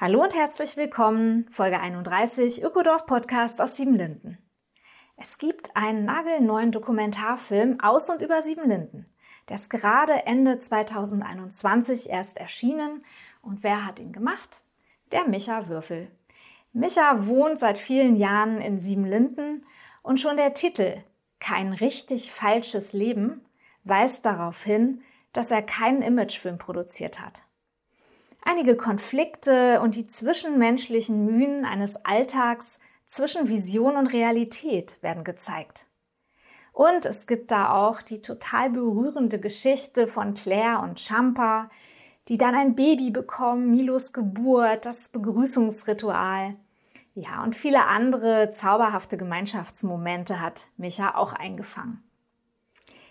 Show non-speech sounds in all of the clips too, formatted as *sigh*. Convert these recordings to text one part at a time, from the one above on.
Hallo und herzlich willkommen, Folge 31 Ökodorf Podcast aus Siebenlinden. Es gibt einen nagelneuen Dokumentarfilm aus und über Siebenlinden. Der ist gerade Ende 2021 erst erschienen. Und wer hat ihn gemacht? Der Micha Würfel. Micha wohnt seit vielen Jahren in Siebenlinden und schon der Titel Kein richtig falsches Leben weist darauf hin, dass er keinen Imagefilm produziert hat. Einige Konflikte und die zwischenmenschlichen Mühen eines Alltags zwischen Vision und Realität werden gezeigt. Und es gibt da auch die total berührende Geschichte von Claire und Champa, die dann ein Baby bekommen, Milos Geburt, das Begrüßungsritual. Ja, und viele andere zauberhafte Gemeinschaftsmomente hat Micha auch eingefangen.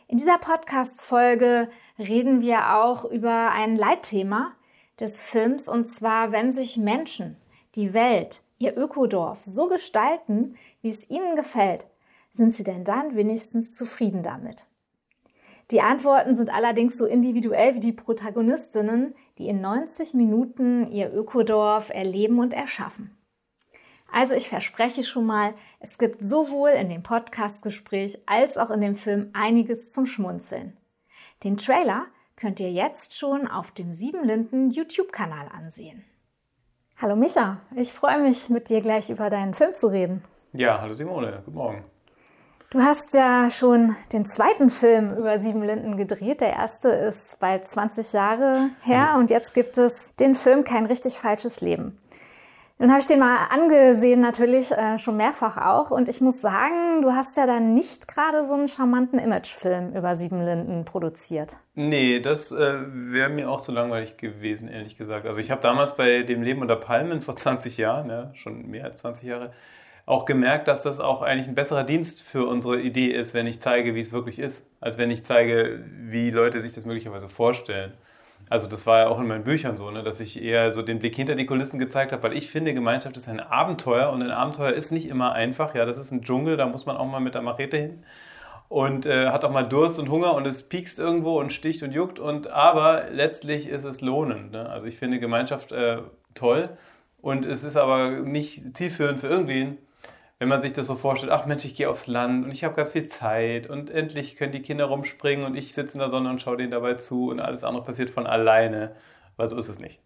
In dieser Podcast-Folge reden wir auch über ein Leitthema des Films und zwar, wenn sich Menschen, die Welt, ihr Ökodorf so gestalten, wie es ihnen gefällt, sind sie denn dann wenigstens zufrieden damit? Die Antworten sind allerdings so individuell wie die Protagonistinnen, die in 90 Minuten ihr Ökodorf erleben und erschaffen. Also ich verspreche schon mal, es gibt sowohl in dem Podcastgespräch als auch in dem Film einiges zum Schmunzeln. Den Trailer könnt ihr jetzt schon auf dem Siebenlinden YouTube-Kanal ansehen. Hallo Micha, ich freue mich, mit dir gleich über deinen Film zu reden. Ja, hallo Simone, guten Morgen. Du hast ja schon den zweiten Film über Siebenlinden gedreht. Der erste ist bald 20 Jahre her mhm. und jetzt gibt es den Film Kein richtig falsches Leben. Nun habe ich den mal angesehen, natürlich äh, schon mehrfach auch. Und ich muss sagen, du hast ja dann nicht gerade so einen charmanten Imagefilm über Siebenlinden produziert. Nee, das äh, wäre mir auch zu langweilig gewesen, ehrlich gesagt. Also ich habe damals bei dem Leben unter Palmen *laughs* vor 20 Jahren, ja, schon mehr als 20 Jahre, auch gemerkt, dass das auch eigentlich ein besserer Dienst für unsere Idee ist, wenn ich zeige, wie es wirklich ist, als wenn ich zeige, wie Leute sich das möglicherweise vorstellen. Also das war ja auch in meinen Büchern so, ne, dass ich eher so den Blick hinter die Kulissen gezeigt habe, weil ich finde, Gemeinschaft ist ein Abenteuer und ein Abenteuer ist nicht immer einfach. Ja, das ist ein Dschungel, da muss man auch mal mit der Machete hin und äh, hat auch mal Durst und Hunger und es piekst irgendwo und sticht und juckt. Und aber letztlich ist es lohnend. Ne? Also ich finde Gemeinschaft äh, toll und es ist aber nicht zielführend für irgendwen, wenn man sich das so vorstellt, ach Mensch, ich gehe aufs Land und ich habe ganz viel Zeit und endlich können die Kinder rumspringen und ich sitze in der Sonne und schaue denen dabei zu und alles andere passiert von alleine, weil so ist es nicht.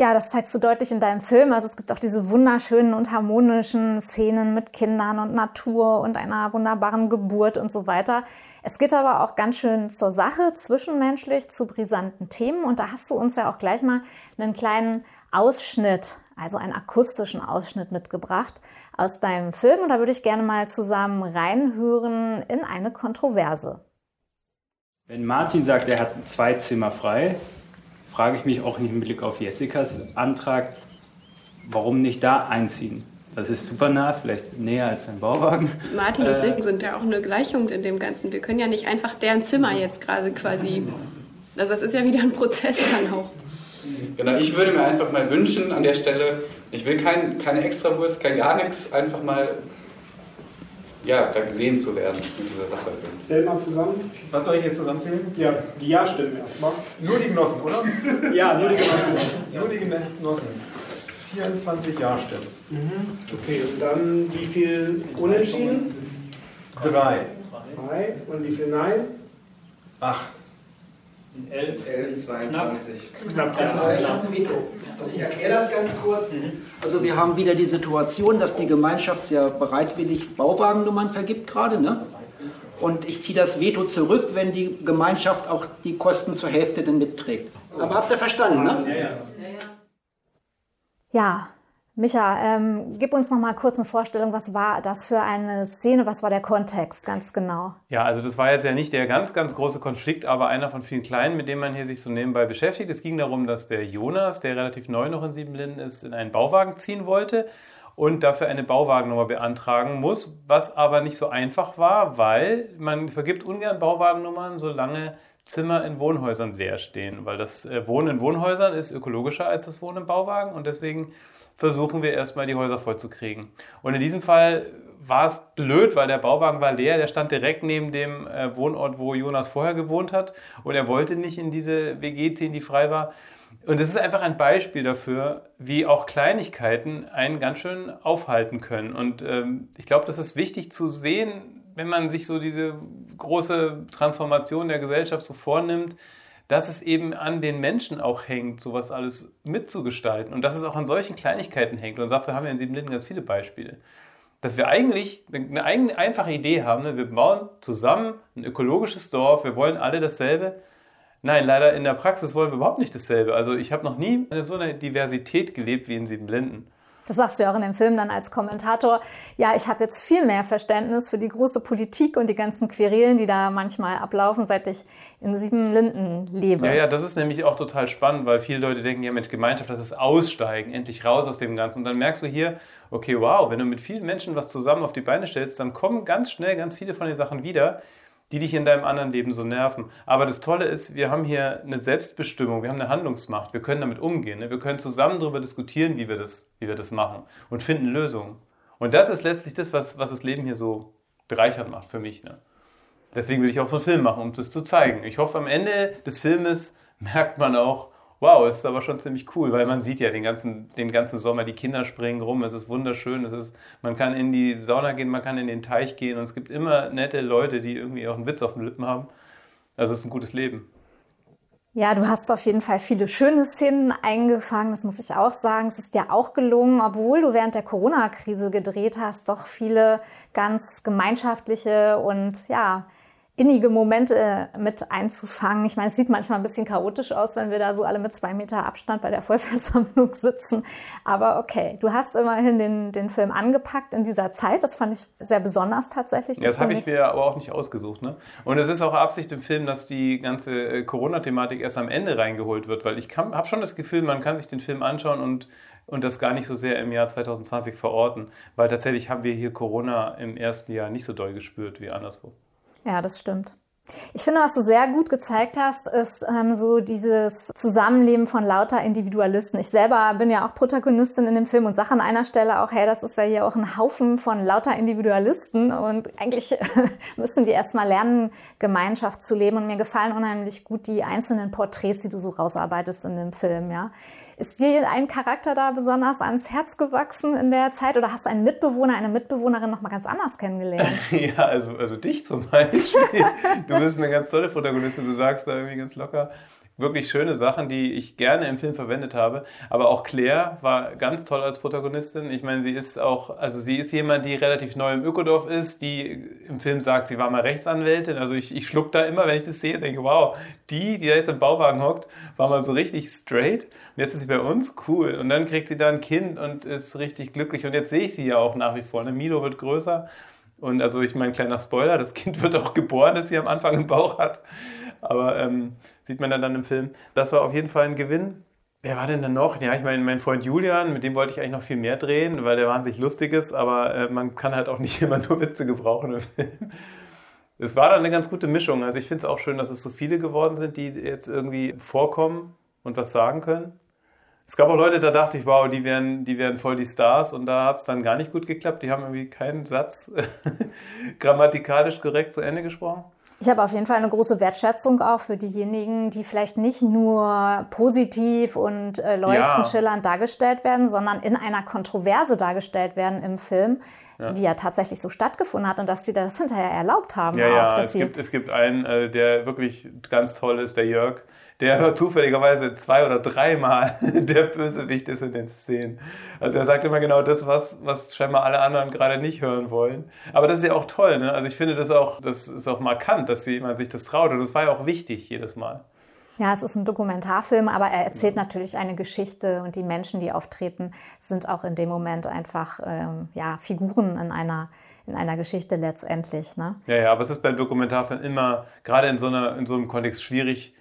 Ja, das zeigst du deutlich in deinem Film. Also es gibt auch diese wunderschönen und harmonischen Szenen mit Kindern und Natur und einer wunderbaren Geburt und so weiter. Es geht aber auch ganz schön zur Sache, zwischenmenschlich, zu brisanten Themen. Und da hast du uns ja auch gleich mal einen kleinen Ausschnitt, also einen akustischen Ausschnitt mitgebracht aus deinem Film. Und da würde ich gerne mal zusammen reinhören in eine Kontroverse. Wenn Martin sagt, er hat zwei Zimmer frei, frage ich mich auch im Hinblick auf Jessicas Antrag, warum nicht da einziehen? Das ist super nah, vielleicht näher als ein Bauwagen. Martin und äh, Silken sind ja auch eine Gleichung in dem Ganzen. Wir können ja nicht einfach deren Zimmer jetzt gerade quasi. Also das ist ja wieder ein Prozess dann auch. Genau, ich würde mir einfach mal wünschen an der Stelle, ich will kein, keine Extrawurst, kein gar nichts, einfach mal ja, da gesehen zu werden in dieser Sache. Zähl mal zusammen. Was soll ich hier zusammenzählen? Ja, die Ja-Stimmen erstmal. Nur die Genossen, oder? ja, nur die Genossen. Nur die Genossen. 24 Ja-Stimmen. Mhm. Okay, und dann wie viel Unentschieden? Drei. Drei. Und wie viel Nein? Acht. 11, 11, 22. Knapp. Knapp. Also ich erkläre das ganz kurz. Also wir haben wieder die Situation, dass die Gemeinschaft sehr bereitwillig Bauwagennummern vergibt gerade. Ne? Und ich ziehe das Veto zurück, wenn die Gemeinschaft auch die Kosten zur Hälfte dann mitträgt. Aber habt ihr verstanden, ne? Ja, Micha, ähm, gib uns noch mal kurz eine Vorstellung, was war das für eine Szene, was war der Kontext ganz genau? Ja, also das war jetzt ja nicht der ganz, ganz große Konflikt, aber einer von vielen kleinen, mit dem man hier sich so nebenbei beschäftigt. Es ging darum, dass der Jonas, der relativ neu noch in Siebenlinden ist, in einen Bauwagen ziehen wollte und dafür eine Bauwagennummer beantragen muss, was aber nicht so einfach war, weil man vergibt ungern Bauwagennummern, solange Zimmer in Wohnhäusern leer stehen, weil das äh, Wohnen in Wohnhäusern ist ökologischer als das Wohnen im Bauwagen und deswegen versuchen wir erstmal die Häuser vollzukriegen. Und in diesem Fall war es blöd, weil der Bauwagen war leer, der stand direkt neben dem äh, Wohnort, wo Jonas vorher gewohnt hat und er wollte nicht in diese WG ziehen, die frei war. Und es ist einfach ein Beispiel dafür, wie auch Kleinigkeiten einen ganz schön aufhalten können. Und ähm, ich glaube, das ist wichtig zu sehen, wenn man sich so diese große Transformation der Gesellschaft so vornimmt, dass es eben an den Menschen auch hängt, sowas alles mitzugestalten und dass es auch an solchen Kleinigkeiten hängt. Und dafür haben wir in Siebenlinden ganz viele Beispiele. Dass wir eigentlich eine einfache Idee haben, ne? wir bauen zusammen ein ökologisches Dorf, wir wollen alle dasselbe. Nein, leider in der Praxis wollen wir überhaupt nicht dasselbe. Also ich habe noch nie so eine Diversität gelebt wie in Siebenlinden. Das sagst du ja auch in dem Film dann als Kommentator. Ja, ich habe jetzt viel mehr Verständnis für die große Politik und die ganzen Querelen, die da manchmal ablaufen, seit ich in Siebenlinden lebe. Ja, ja, das ist nämlich auch total spannend, weil viele Leute denken, ja Mensch, Gemeinschaft, das ist Aussteigen, endlich raus aus dem Ganzen. Und dann merkst du hier, okay, wow, wenn du mit vielen Menschen was zusammen auf die Beine stellst, dann kommen ganz schnell ganz viele von den Sachen wieder, die dich in deinem anderen Leben so nerven. Aber das Tolle ist, wir haben hier eine Selbstbestimmung, wir haben eine Handlungsmacht, wir können damit umgehen. Ne? Wir können zusammen darüber diskutieren, wie wir, das, wie wir das machen und finden Lösungen. Und das ist letztlich das, was, was das Leben hier so bereichert macht für mich. Ne? Deswegen will ich auch so einen Film machen, um das zu zeigen. Ich hoffe, am Ende des Filmes merkt man auch, wow, ist aber schon ziemlich cool, weil man sieht ja den ganzen, den ganzen Sommer, die Kinder springen rum, es ist wunderschön, es ist, man kann in die Sauna gehen, man kann in den Teich gehen und es gibt immer nette Leute, die irgendwie auch einen Witz auf den Lippen haben. Also es ist ein gutes Leben. Ja, du hast auf jeden Fall viele schöne Szenen eingefangen, das muss ich auch sagen. Es ist dir auch gelungen, obwohl du während der Corona-Krise gedreht hast, doch viele ganz gemeinschaftliche und ja, innige Momente mit einzufangen. Ich meine, es sieht manchmal ein bisschen chaotisch aus, wenn wir da so alle mit zwei Meter Abstand bei der *laughs* Vollversammlung sitzen. Aber okay, du hast immerhin den, den Film angepackt in dieser Zeit. Das fand ich sehr besonders tatsächlich. Das, das habe ich mir aber auch nicht ausgesucht. Ne? Und es ist auch Absicht im Film, dass die ganze äh, Corona-Thematik erst am Ende reingeholt wird, weil ich habe schon das Gefühl, man kann sich den Film anschauen und und das gar nicht so sehr im Jahr 2020 verorten, weil tatsächlich haben wir hier Corona im ersten Jahr nicht so doll gespürt wie anderswo. Ja, das stimmt. Ich finde, was du sehr gut gezeigt hast, ist ähm, so dieses Zusammenleben von lauter Individualisten. Ich selber bin ja auch Protagonistin in dem Film und sage an einer Stelle auch, hey, das ist ja hier auch ein Haufen von lauter Individualisten und eigentlich *laughs* müssen die erstmal lernen, Gemeinschaft zu leben. Und mir gefallen unheimlich gut die einzelnen Porträts, die du so rausarbeitest in dem Film, ja. Ist dir ein Charakter da besonders ans Herz gewachsen in der Zeit oder hast du einen Mitbewohner, eine Mitbewohnerin noch mal ganz anders kennengelernt? *laughs* ja, also, also dich zum Beispiel. du bist eine ganz tolle Protagonistin, du sagst da irgendwie ganz locker wirklich schöne Sachen, die ich gerne im Film verwendet habe. Aber auch Claire war ganz toll als Protagonistin. Ich meine, sie ist auch, also sie ist jemand, die relativ neu im Ökodorf ist, die im Film sagt, sie war mal Rechtsanwältin. Also ich, ich schluck da immer, wenn ich das sehe, denke, wow, die, die da jetzt im Bauwagen hockt, war mal so richtig straight. Jetzt ist sie bei uns, cool. Und dann kriegt sie da ein Kind und ist richtig glücklich. Und jetzt sehe ich sie ja auch nach wie vor. Ne? Milo wird größer. Und also ich mein kleiner Spoiler, das Kind wird auch geboren, das sie am Anfang im Bauch hat. Aber ähm, sieht man dann im Film. Das war auf jeden Fall ein Gewinn. Wer war denn dann noch? Ja, ich meine, mein Freund Julian, mit dem wollte ich eigentlich noch viel mehr drehen, weil der wahnsinnig lustig ist, aber äh, man kann halt auch nicht *laughs* immer nur Witze gebrauchen im Film. Es war dann eine ganz gute Mischung. Also ich finde es auch schön, dass es so viele geworden sind, die jetzt irgendwie vorkommen und was sagen können. Es gab auch Leute, da dachte ich, wow, die wären, die wären voll die Stars und da hat es dann gar nicht gut geklappt. Die haben irgendwie keinen Satz *laughs* grammatikalisch korrekt zu Ende gesprochen. Ich habe auf jeden Fall eine große Wertschätzung auch für diejenigen, die vielleicht nicht nur positiv und äh, leuchtend ja. schillernd dargestellt werden, sondern in einer Kontroverse dargestellt werden im Film, ja. die ja tatsächlich so stattgefunden hat und dass sie das hinterher erlaubt haben. Ja, auch, ja, es, gibt, es gibt einen, äh, der wirklich ganz toll ist, der Jörg der zufälligerweise zwei oder dreimal *laughs* der Bösewicht ist in den Szenen. Also er sagt immer genau das, was, was scheinbar alle anderen gerade nicht hören wollen. Aber das ist ja auch toll, ne? Also ich finde das auch, das ist auch markant, dass jemand sich das traut. Und das war ja auch wichtig jedes Mal. Ja, es ist ein Dokumentarfilm, aber er erzählt ja. natürlich eine Geschichte und die Menschen, die auftreten, sind auch in dem Moment einfach ähm, ja, Figuren in einer, in einer Geschichte letztendlich. Ne? Ja, ja, aber es ist beim Dokumentarfilm immer, gerade in so, einer, in so einem Kontext, schwierig.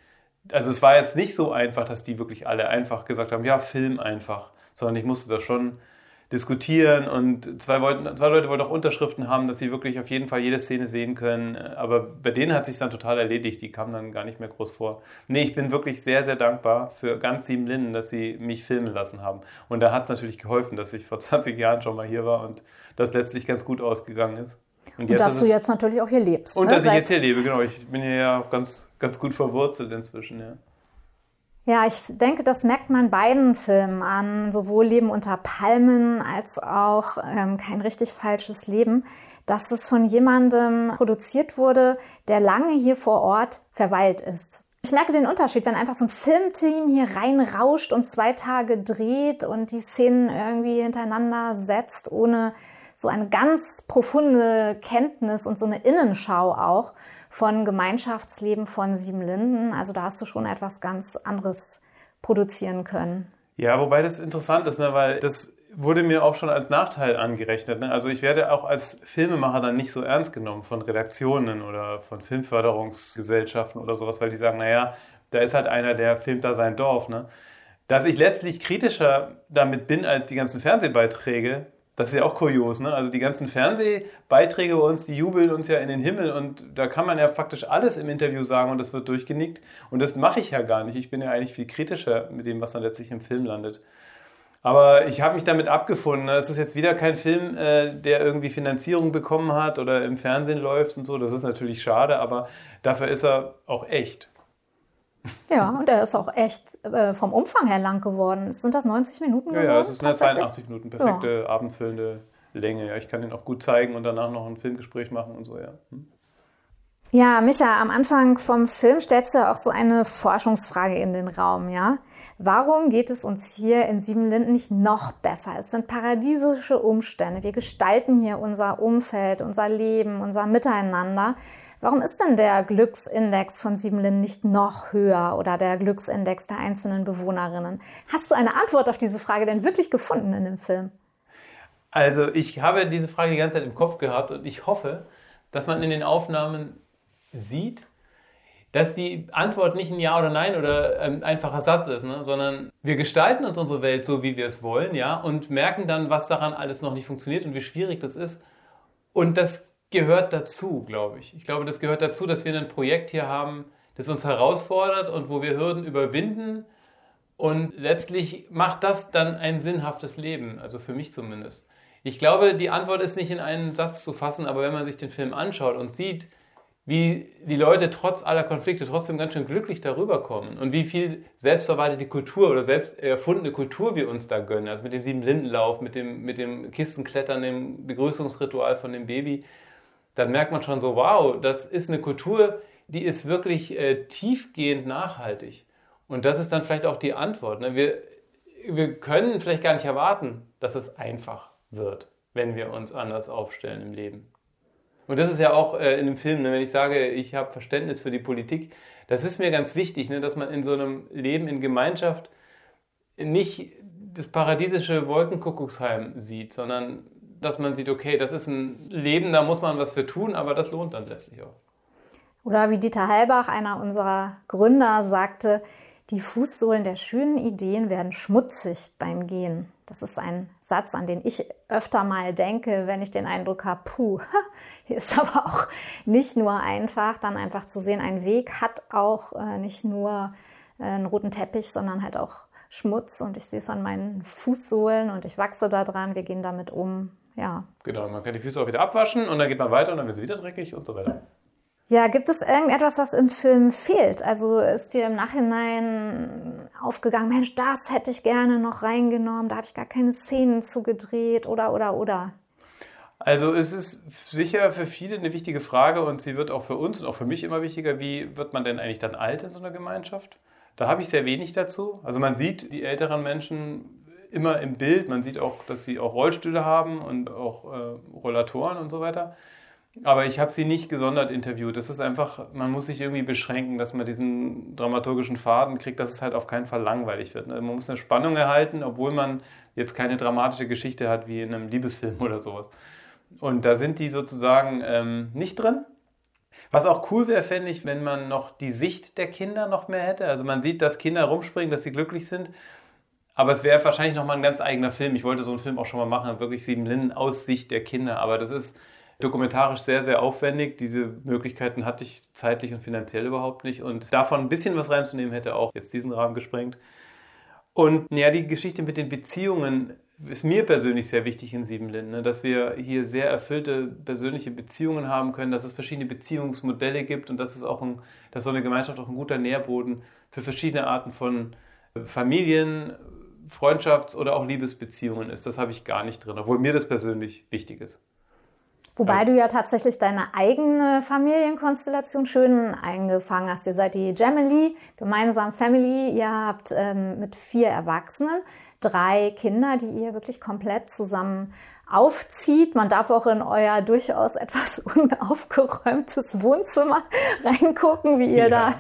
Also es war jetzt nicht so einfach, dass die wirklich alle einfach gesagt haben, ja, Film einfach, sondern ich musste da schon diskutieren und zwei, wollten, zwei Leute wollten auch Unterschriften haben, dass sie wirklich auf jeden Fall jede Szene sehen können. Aber bei denen hat sich dann total erledigt. Die kamen dann gar nicht mehr groß vor. Nee, ich bin wirklich sehr, sehr dankbar für ganz sieben Linden, dass sie mich filmen lassen haben. Und da hat es natürlich geholfen, dass ich vor 20 Jahren schon mal hier war und das letztlich ganz gut ausgegangen ist. Und, und dass du jetzt natürlich auch hier lebst. Und ne? dass ich jetzt hier lebe, genau. Ich bin hier ja auch ganz, ganz gut verwurzelt inzwischen, ja. Ja, ich denke, das merkt man beiden Filmen an, sowohl Leben unter Palmen als auch ähm, kein richtig falsches Leben, dass es von jemandem produziert wurde, der lange hier vor Ort verweilt ist. Ich merke den Unterschied, wenn einfach so ein Filmteam hier reinrauscht und zwei Tage dreht und die Szenen irgendwie hintereinander setzt, ohne so eine ganz profunde Kenntnis und so eine Innenschau auch von Gemeinschaftsleben von Siebenlinden. Also da hast du schon etwas ganz anderes produzieren können. Ja, wobei das interessant ist, ne, weil das wurde mir auch schon als Nachteil angerechnet. Ne? Also ich werde auch als Filmemacher dann nicht so ernst genommen von Redaktionen oder von Filmförderungsgesellschaften oder sowas, weil die sagen, naja, da ist halt einer, der filmt da sein Dorf. Ne? Dass ich letztlich kritischer damit bin als die ganzen Fernsehbeiträge, das ist ja auch kurios, ne? Also die ganzen Fernsehbeiträge bei uns, die jubeln uns ja in den Himmel und da kann man ja faktisch alles im Interview sagen und das wird durchgenickt. Und das mache ich ja gar nicht. Ich bin ja eigentlich viel kritischer mit dem, was dann letztlich im Film landet. Aber ich habe mich damit abgefunden. Ne? Es ist jetzt wieder kein Film, äh, der irgendwie Finanzierung bekommen hat oder im Fernsehen läuft und so. Das ist natürlich schade, aber dafür ist er auch echt. Ja, und er ist auch echt äh, vom Umfang her lang geworden. Sind das 90 Minuten geworden? Ja, ja es ist eine 82 Minuten, perfekte ja. abendfüllende Länge. Ja, ich kann den auch gut zeigen und danach noch ein Filmgespräch machen und so, ja. Hm? Ja, Micha, am Anfang vom Film stellst du ja auch so eine Forschungsfrage in den Raum, ja? Warum geht es uns hier in Siebenlinden nicht noch besser? Es sind paradiesische Umstände. Wir gestalten hier unser Umfeld, unser Leben, unser Miteinander. Warum ist denn der Glücksindex von Siebenlinden nicht noch höher oder der Glücksindex der einzelnen Bewohnerinnen? Hast du eine Antwort auf diese Frage denn wirklich gefunden in dem Film? Also ich habe diese Frage die ganze Zeit im Kopf gehabt und ich hoffe, dass man in den Aufnahmen sieht, dass die Antwort nicht ein Ja oder Nein oder ein einfacher Satz ist, ne? sondern wir gestalten uns unsere Welt so, wie wir es wollen, ja, und merken dann, was daran alles noch nicht funktioniert und wie schwierig das ist. Und das gehört dazu, glaube ich. Ich glaube, das gehört dazu, dass wir ein Projekt hier haben, das uns herausfordert und wo wir Hürden überwinden. Und letztlich macht das dann ein sinnhaftes Leben, also für mich zumindest. Ich glaube, die Antwort ist nicht in einen Satz zu fassen, aber wenn man sich den Film anschaut und sieht, wie die Leute trotz aller Konflikte trotzdem ganz schön glücklich darüber kommen und wie viel selbstverwaltete Kultur oder selbst erfundene Kultur wir uns da gönnen, also mit dem Siebenlindenlauf, mit dem, mit dem Kistenklettern, dem Begrüßungsritual von dem Baby, dann merkt man schon so, wow, das ist eine Kultur, die ist wirklich äh, tiefgehend nachhaltig. Und das ist dann vielleicht auch die Antwort. Ne? Wir, wir können vielleicht gar nicht erwarten, dass es einfach wird, wenn wir uns anders aufstellen im Leben. Und das ist ja auch äh, in dem Film, ne, wenn ich sage, ich habe Verständnis für die Politik, das ist mir ganz wichtig, ne, dass man in so einem Leben in Gemeinschaft nicht das paradiesische Wolkenkuckucksheim sieht, sondern dass man sieht, okay, das ist ein Leben, da muss man was für tun, aber das lohnt dann letztlich auch. Oder wie Dieter Heilbach, einer unserer Gründer, sagte, die Fußsohlen der schönen Ideen werden schmutzig beim Gehen. Das ist ein Satz, an den ich öfter mal denke, wenn ich den Eindruck habe, puh, *laughs* hier ist aber auch nicht nur einfach, dann einfach zu sehen, ein Weg hat auch äh, nicht nur äh, einen roten Teppich, sondern halt auch Schmutz und ich sehe es an meinen Fußsohlen und ich wachse da dran, wir gehen damit um ja. Genau, man kann die Füße auch wieder abwaschen und dann geht man weiter und dann wird es wieder dreckig und so weiter. Ja, gibt es irgendetwas, was im Film fehlt? Also ist dir im Nachhinein aufgegangen, Mensch, das hätte ich gerne noch reingenommen, da habe ich gar keine Szenen zugedreht oder, oder, oder? Also es ist sicher für viele eine wichtige Frage und sie wird auch für uns und auch für mich immer wichtiger, wie wird man denn eigentlich dann alt in so einer Gemeinschaft? Da habe ich sehr wenig dazu. Also man sieht die älteren Menschen immer im Bild. Man sieht auch, dass sie auch Rollstühle haben und auch äh, Rollatoren und so weiter. Aber ich habe sie nicht gesondert interviewt. Das ist einfach, man muss sich irgendwie beschränken, dass man diesen dramaturgischen Faden kriegt, dass es halt auf keinen Fall langweilig wird. Ne? Man muss eine Spannung erhalten, obwohl man jetzt keine dramatische Geschichte hat wie in einem Liebesfilm *laughs* oder sowas. Und da sind die sozusagen ähm, nicht drin. Was auch cool wäre, fände ich, wenn man noch die Sicht der Kinder noch mehr hätte. Also man sieht, dass Kinder rumspringen, dass sie glücklich sind. Aber es wäre wahrscheinlich nochmal ein ganz eigener Film. Ich wollte so einen Film auch schon mal machen, wirklich Sieben Linden aus Sicht der Kinder. Aber das ist dokumentarisch sehr, sehr aufwendig. Diese Möglichkeiten hatte ich zeitlich und finanziell überhaupt nicht. Und davon ein bisschen was reinzunehmen, hätte auch jetzt diesen Rahmen gesprengt. Und ja, die Geschichte mit den Beziehungen ist mir persönlich sehr wichtig in Siebenlinden, ne? dass wir hier sehr erfüllte persönliche Beziehungen haben können, dass es verschiedene Beziehungsmodelle gibt und dass es auch ein, dass so eine Gemeinschaft auch ein guter Nährboden für verschiedene Arten von Familien, Freundschafts- oder auch Liebesbeziehungen ist. Das habe ich gar nicht drin, obwohl mir das persönlich wichtig ist. Wobei du ja tatsächlich deine eigene Familienkonstellation schön eingefangen hast. Ihr seid die Gemily, gemeinsam Family. Ihr habt ähm, mit vier Erwachsenen drei Kinder, die ihr wirklich komplett zusammen aufzieht. Man darf auch in euer durchaus etwas *laughs* unaufgeräumtes Wohnzimmer *laughs* reingucken, wie ihr ja. da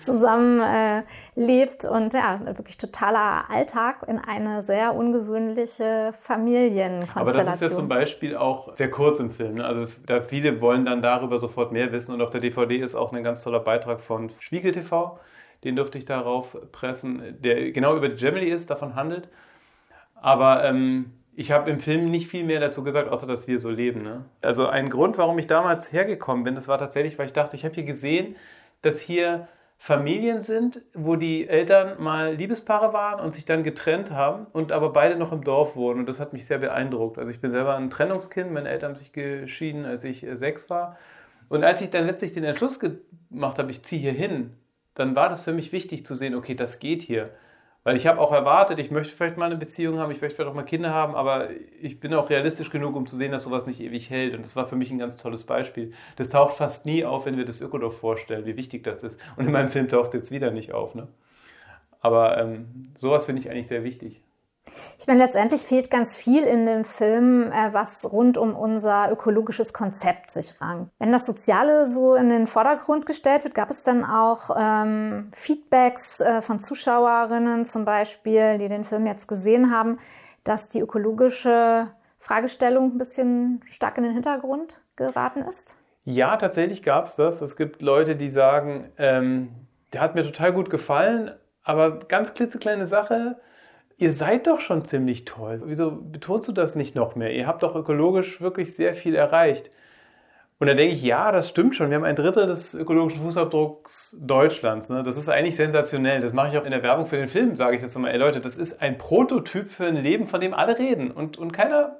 zusammen äh, lebt. Und ja, wirklich totaler Alltag in eine sehr ungewöhnliche Familienkonstellation. Aber das ist ja zum Beispiel auch sehr kurz im Film. Ne? Also es, da viele wollen dann darüber sofort mehr wissen. Und auf der DVD ist auch ein ganz toller Beitrag von Spiegel TV. Den durfte ich darauf pressen, der genau über die Gemini ist, davon handelt. Aber ähm, ich habe im Film nicht viel mehr dazu gesagt, außer dass wir so leben. Ne? Also ein Grund, warum ich damals hergekommen bin, das war tatsächlich, weil ich dachte, ich habe hier gesehen, dass hier Familien sind, wo die Eltern mal Liebespaare waren und sich dann getrennt haben und aber beide noch im Dorf wohnen. Und das hat mich sehr beeindruckt. Also ich bin selber ein Trennungskind, meine Eltern haben sich geschieden, als ich äh, sechs war. Und als ich dann letztlich den Entschluss gemacht habe, ich ziehe hier hin, dann war das für mich wichtig zu sehen, okay, das geht hier. Weil ich habe auch erwartet, ich möchte vielleicht mal eine Beziehung haben, ich möchte vielleicht auch mal Kinder haben, aber ich bin auch realistisch genug, um zu sehen, dass sowas nicht ewig hält. Und das war für mich ein ganz tolles Beispiel. Das taucht fast nie auf, wenn wir das Ökodorf vorstellen, wie wichtig das ist. Und in meinem Film taucht jetzt wieder nicht auf. Ne? Aber ähm, sowas finde ich eigentlich sehr wichtig. Ich meine, letztendlich fehlt ganz viel in dem Film, äh, was rund um unser ökologisches Konzept sich rankt. Wenn das Soziale so in den Vordergrund gestellt wird, gab es dann auch ähm, Feedbacks äh, von Zuschauerinnen zum Beispiel, die den Film jetzt gesehen haben, dass die ökologische Fragestellung ein bisschen stark in den Hintergrund geraten ist? Ja, tatsächlich gab es das. Es gibt Leute, die sagen, ähm, der hat mir total gut gefallen, aber ganz klitzekleine Sache, ihr seid doch schon ziemlich toll. Wieso betonst du das nicht noch mehr? Ihr habt doch ökologisch wirklich sehr viel erreicht. Und da denke ich, ja, das stimmt schon. Wir haben ein Drittel des ökologischen Fußabdrucks Deutschlands. Ne? Das ist eigentlich sensationell. Das mache ich auch in der Werbung für den Film, sage ich das immer. Ey Leute, das ist ein Prototyp für ein Leben, von dem alle reden. Und, und keiner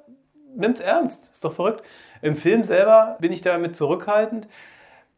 nimmt es ernst. Ist doch verrückt. Im Film selber bin ich damit zurückhaltend,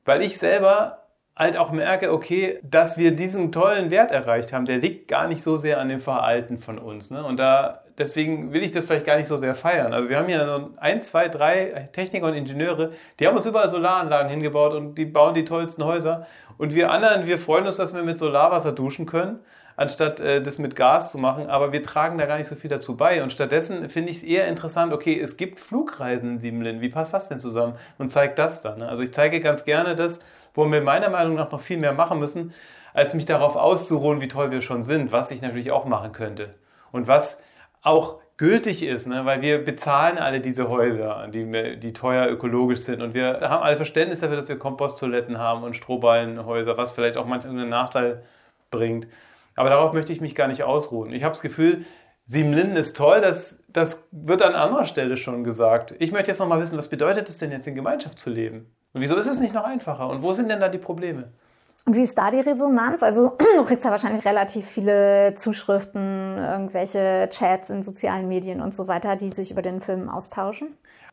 weil ich selber halt auch merke, okay, dass wir diesen tollen Wert erreicht haben, der liegt gar nicht so sehr an dem Verhalten von uns. Ne? Und da, deswegen will ich das vielleicht gar nicht so sehr feiern. Also wir haben hier so ein, zwei, drei Techniker und Ingenieure, die haben uns überall Solaranlagen hingebaut und die bauen die tollsten Häuser. Und wir anderen, wir freuen uns, dass wir mit Solarwasser duschen können, anstatt äh, das mit Gas zu machen. Aber wir tragen da gar nicht so viel dazu bei. Und stattdessen finde ich es eher interessant, okay, es gibt Flugreisen in Siebenlin. Wie passt das denn zusammen? Und zeigt das dann. Ne? Also ich zeige ganz gerne das, wo wir meiner Meinung nach noch viel mehr machen müssen, als mich darauf auszuruhen, wie toll wir schon sind, was ich natürlich auch machen könnte. Und was auch gültig ist, ne? weil wir bezahlen alle diese Häuser, die, die teuer ökologisch sind und wir haben alle Verständnis dafür, dass wir Komposttoiletten haben und Strohballenhäuser, was vielleicht auch manchmal einen Nachteil bringt. Aber darauf möchte ich mich gar nicht ausruhen. Ich habe das Gefühl, Siebenlinden ist toll, das, das wird an anderer Stelle schon gesagt. Ich möchte jetzt noch mal wissen, was bedeutet es denn jetzt in Gemeinschaft zu leben? Und wieso ist es nicht noch einfacher? Und wo sind denn da die Probleme? Und wie ist da die Resonanz? Also *clears throat* du kriegst ja wahrscheinlich relativ viele Zuschriften, irgendwelche Chats in sozialen Medien und so weiter, die sich über den Film austauschen.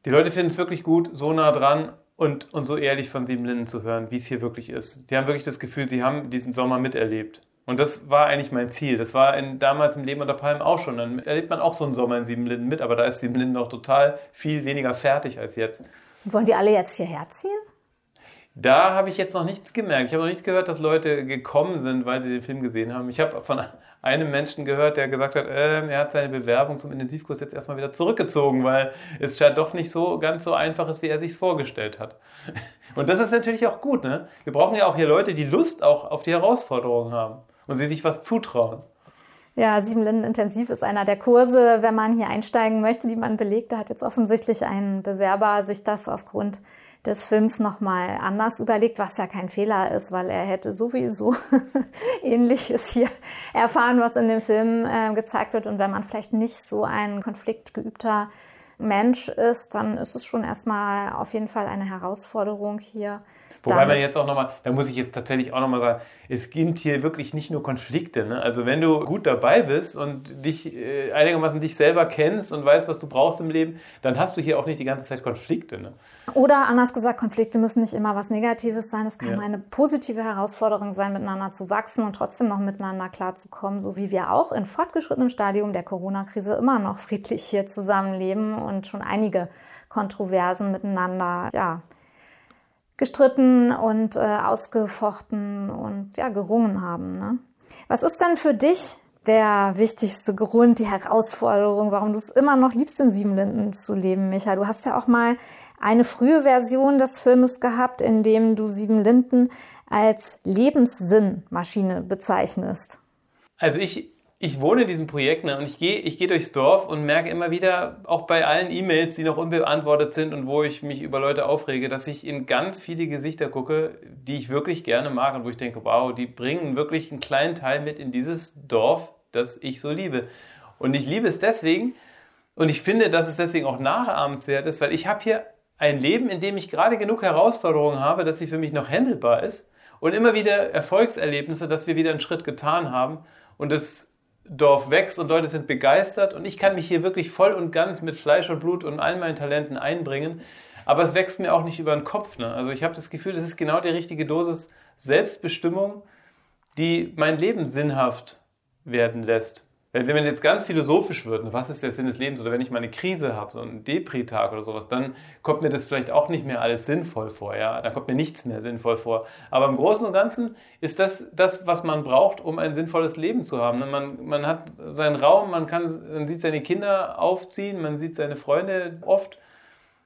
Die Leute finden es wirklich gut, so nah dran und, und so ehrlich von Sieben Linden zu hören, wie es hier wirklich ist. Sie haben wirklich das Gefühl, sie haben diesen Sommer miterlebt. Und das war eigentlich mein Ziel. Das war in, damals im Leben unter Palmen auch schon. Dann erlebt man auch so einen Sommer in Siebenlinden mit, aber da ist Siebenlinden noch total viel weniger fertig als jetzt. Wollen die alle jetzt hierher ziehen? Da habe ich jetzt noch nichts gemerkt. Ich habe noch nichts gehört, dass Leute gekommen sind, weil sie den Film gesehen haben. Ich habe von einem Menschen gehört, der gesagt hat, äh, er hat seine Bewerbung zum Intensivkurs jetzt erstmal wieder zurückgezogen, weil es ja doch nicht so ganz so einfach ist, wie er sich vorgestellt hat. Und das ist natürlich auch gut. Ne? Wir brauchen ja auch hier Leute, die Lust auch auf die Herausforderungen haben und sie sich was zutrauen. Ja, Sieben Linden Intensiv ist einer der Kurse, wenn man hier einsteigen möchte, die man belegt. Da hat jetzt offensichtlich ein Bewerber sich das aufgrund des Films nochmal anders überlegt, was ja kein Fehler ist, weil er hätte sowieso *laughs* Ähnliches hier erfahren, was in dem Film äh, gezeigt wird. Und wenn man vielleicht nicht so ein konfliktgeübter Mensch ist, dann ist es schon erstmal auf jeden Fall eine Herausforderung hier Wobei damit. man jetzt auch nochmal, da muss ich jetzt tatsächlich auch nochmal sagen, es gibt hier wirklich nicht nur Konflikte. Ne? Also wenn du gut dabei bist und dich äh, einigermaßen dich selber kennst und weißt, was du brauchst im Leben, dann hast du hier auch nicht die ganze Zeit Konflikte. Ne? Oder anders gesagt, Konflikte müssen nicht immer was Negatives sein. Es kann ja. eine positive Herausforderung sein, miteinander zu wachsen und trotzdem noch miteinander klarzukommen, so wie wir auch in fortgeschrittenem Stadium der Corona-Krise immer noch friedlich hier zusammenleben und schon einige Kontroversen miteinander ja, gestritten und äh, ausgefochten und ja, gerungen haben. Ne? Was ist denn für dich der wichtigste Grund, die Herausforderung, warum du es immer noch liebst, in Siebenlinden zu leben, Micha? Du hast ja auch mal eine frühe Version des Filmes gehabt, in dem du Siebenlinden als Lebenssinnmaschine bezeichnest. Also ich ich wohne in diesem Projekt ne, und ich gehe ich geh durchs Dorf und merke immer wieder, auch bei allen E-Mails, die noch unbeantwortet sind und wo ich mich über Leute aufrege, dass ich in ganz viele Gesichter gucke, die ich wirklich gerne mag und wo ich denke, wow, die bringen wirklich einen kleinen Teil mit in dieses Dorf, das ich so liebe. Und ich liebe es deswegen und ich finde, dass es deswegen auch nachahmenswert ist, weil ich habe hier ein Leben, in dem ich gerade genug Herausforderungen habe, dass sie für mich noch handelbar ist und immer wieder Erfolgserlebnisse, dass wir wieder einen Schritt getan haben und das Dorf wächst und Leute sind begeistert und ich kann mich hier wirklich voll und ganz mit Fleisch und Blut und all meinen Talenten einbringen. Aber es wächst mir auch nicht über den Kopf. Ne? Also ich habe das Gefühl, das ist genau die richtige Dosis Selbstbestimmung, die mein Leben sinnhaft werden lässt. Wenn, man jetzt ganz philosophisch wird, was ist der Sinn des Lebens, oder wenn ich mal eine Krise habe, so einen Depri-Tag oder sowas, dann kommt mir das vielleicht auch nicht mehr alles sinnvoll vor, ja, dann kommt mir nichts mehr sinnvoll vor. Aber im Großen und Ganzen ist das das, was man braucht, um ein sinnvolles Leben zu haben. Man, man hat seinen Raum, man, kann, man sieht seine Kinder aufziehen, man sieht seine Freunde oft.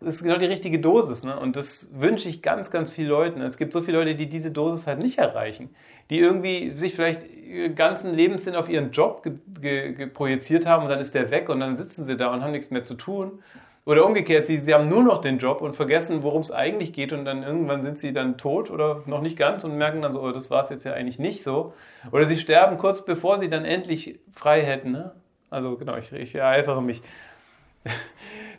Das ist genau die richtige Dosis. Ne? Und das wünsche ich ganz, ganz vielen Leuten. Es gibt so viele Leute, die diese Dosis halt nicht erreichen. Die irgendwie sich vielleicht ganzen Lebenssinn auf ihren Job ge ge projiziert haben und dann ist der weg und dann sitzen sie da und haben nichts mehr zu tun. Oder umgekehrt, sie, sie haben nur noch den Job und vergessen, worum es eigentlich geht und dann irgendwann sind sie dann tot oder noch nicht ganz und merken dann so, oh, das war es jetzt ja eigentlich nicht so. Oder sie sterben kurz bevor sie dann endlich frei hätten. Ne? Also genau, ich, ich ereifere mich.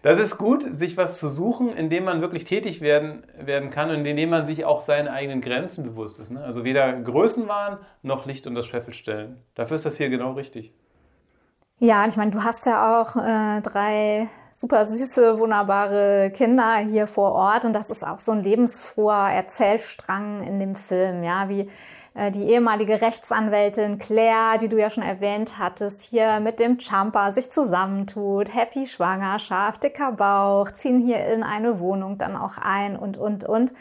Das ist gut, sich was zu suchen, in dem man wirklich tätig werden, werden kann und in dem man sich auch seinen eigenen Grenzen bewusst ist. Ne? Also weder Größenwahn noch Licht unter das Scheffel stellen. Dafür ist das hier genau richtig. Ja, ich meine, du hast ja auch äh, drei super süße, wunderbare Kinder hier vor Ort und das ist auch so ein lebensfroher Erzählstrang in dem Film, ja, wie die ehemalige Rechtsanwältin Claire, die du ja schon erwähnt hattest, hier mit dem Champa sich zusammentut, happy Schwangerschaft, dicker Bauch, ziehen hier in eine Wohnung dann auch ein und, und, und.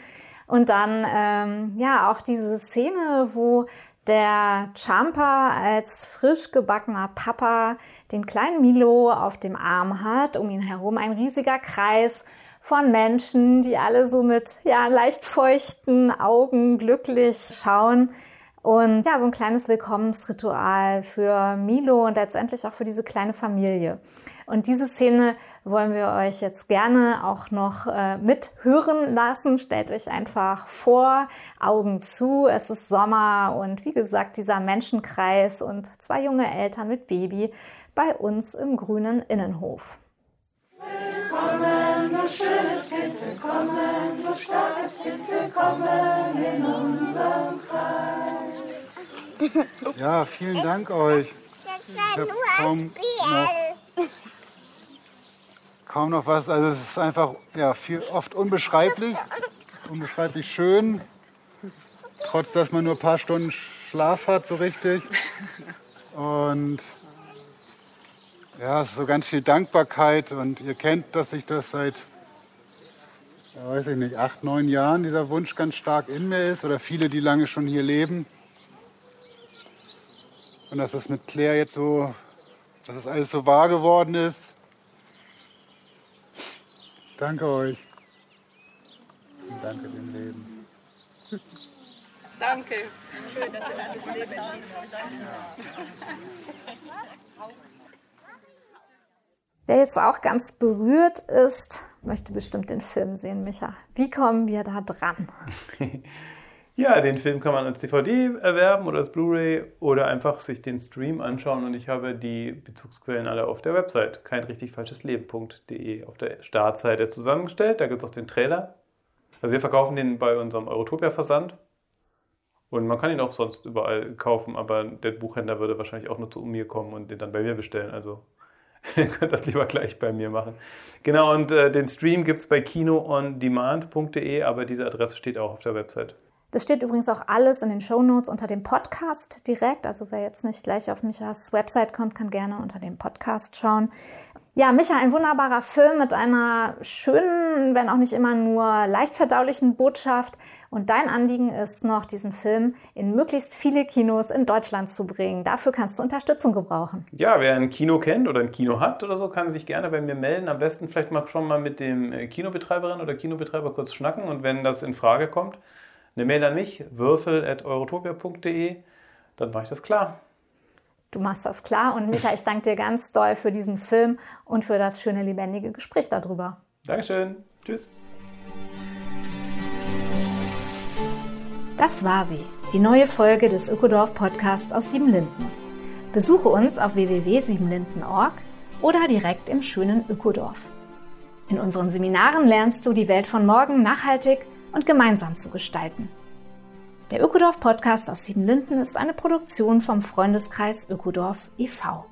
Und dann, ähm, ja, auch diese Szene, wo der Champa als frisch gebackener Papa den kleinen Milo auf dem Arm hat, um ihn herum ein riesiger Kreis von Menschen, die alle so mit ja, leicht feuchten Augen glücklich schauen. Und ja, so ein kleines Willkommensritual für Milo und letztendlich auch für diese kleine Familie. Und diese Szene wollen wir euch jetzt gerne auch noch äh, mithören lassen. Stellt euch einfach vor, Augen zu, es ist Sommer und wie gesagt, dieser Menschenkreis und zwei junge Eltern mit Baby bei uns im grünen Innenhof. Willkommen, du schönes Kind, willkommen, du starkes Kind, willkommen in unserem Kreis. Ja, vielen Dank euch. Das war nur kaum noch, kaum noch was, also es ist einfach ja, viel, oft unbeschreiblich, unbeschreiblich schön, trotz dass man nur ein paar Stunden Schlaf hat so richtig. Und ja, es ist so ganz viel Dankbarkeit und ihr kennt, dass ich das seit, weiß ich nicht, acht, neun Jahren dieser Wunsch ganz stark in mir ist oder viele, die lange schon hier leben. und dass das mit Claire jetzt so, dass das alles so wahr geworden ist. Danke euch. Und danke dem Leben. Danke. Schön, dass ihr da nicht Leben entschieden Wer jetzt auch ganz berührt ist, möchte bestimmt den Film sehen, Micha. Wie kommen wir da dran? *laughs* Ja, den Film kann man als DVD erwerben oder als Blu-ray oder einfach sich den Stream anschauen und ich habe die Bezugsquellen alle auf der Website kein richtig falsches Leben.de auf der Startseite zusammengestellt. Da gibt es auch den Trailer. Also wir verkaufen den bei unserem Eurotopia-Versand und man kann ihn auch sonst überall kaufen, aber der Buchhändler würde wahrscheinlich auch nur zu mir kommen und den dann bei mir bestellen. Also ihr *laughs* könnt das lieber gleich bei mir machen. Genau, und äh, den Stream gibt es bei kinoondemand.de, aber diese Adresse steht auch auf der Website. Das steht übrigens auch alles in den Shownotes unter dem Podcast direkt. Also wer jetzt nicht gleich auf Michas Website kommt, kann gerne unter dem Podcast schauen. Ja, Micha, ein wunderbarer Film mit einer schönen, wenn auch nicht immer nur leicht verdaulichen Botschaft. Und dein Anliegen ist noch, diesen Film in möglichst viele Kinos in Deutschland zu bringen. Dafür kannst du Unterstützung gebrauchen. Ja, wer ein Kino kennt oder ein Kino hat oder so, kann sich gerne bei mir melden. Am besten vielleicht mal schon mal mit dem Kinobetreiberin oder Kinobetreiber kurz schnacken. Und wenn das in Frage kommt, eine Mail an mich, würfel.eurotopia.de, dann mache ich das klar. Du machst das klar und Micha, ich danke dir ganz doll für diesen Film und für das schöne, lebendige Gespräch darüber. Dankeschön. Tschüss. Das war sie, die neue Folge des Ökodorf Podcasts aus Siebenlinden. Besuche uns auf www.siebenlinden.org oder direkt im schönen Ökodorf. In unseren Seminaren lernst du die Welt von morgen nachhaltig und gemeinsam zu gestalten. Der Ökodorf Podcast aus Siebenlinden ist eine Produktion vom Freundeskreis Ökodorf e.V.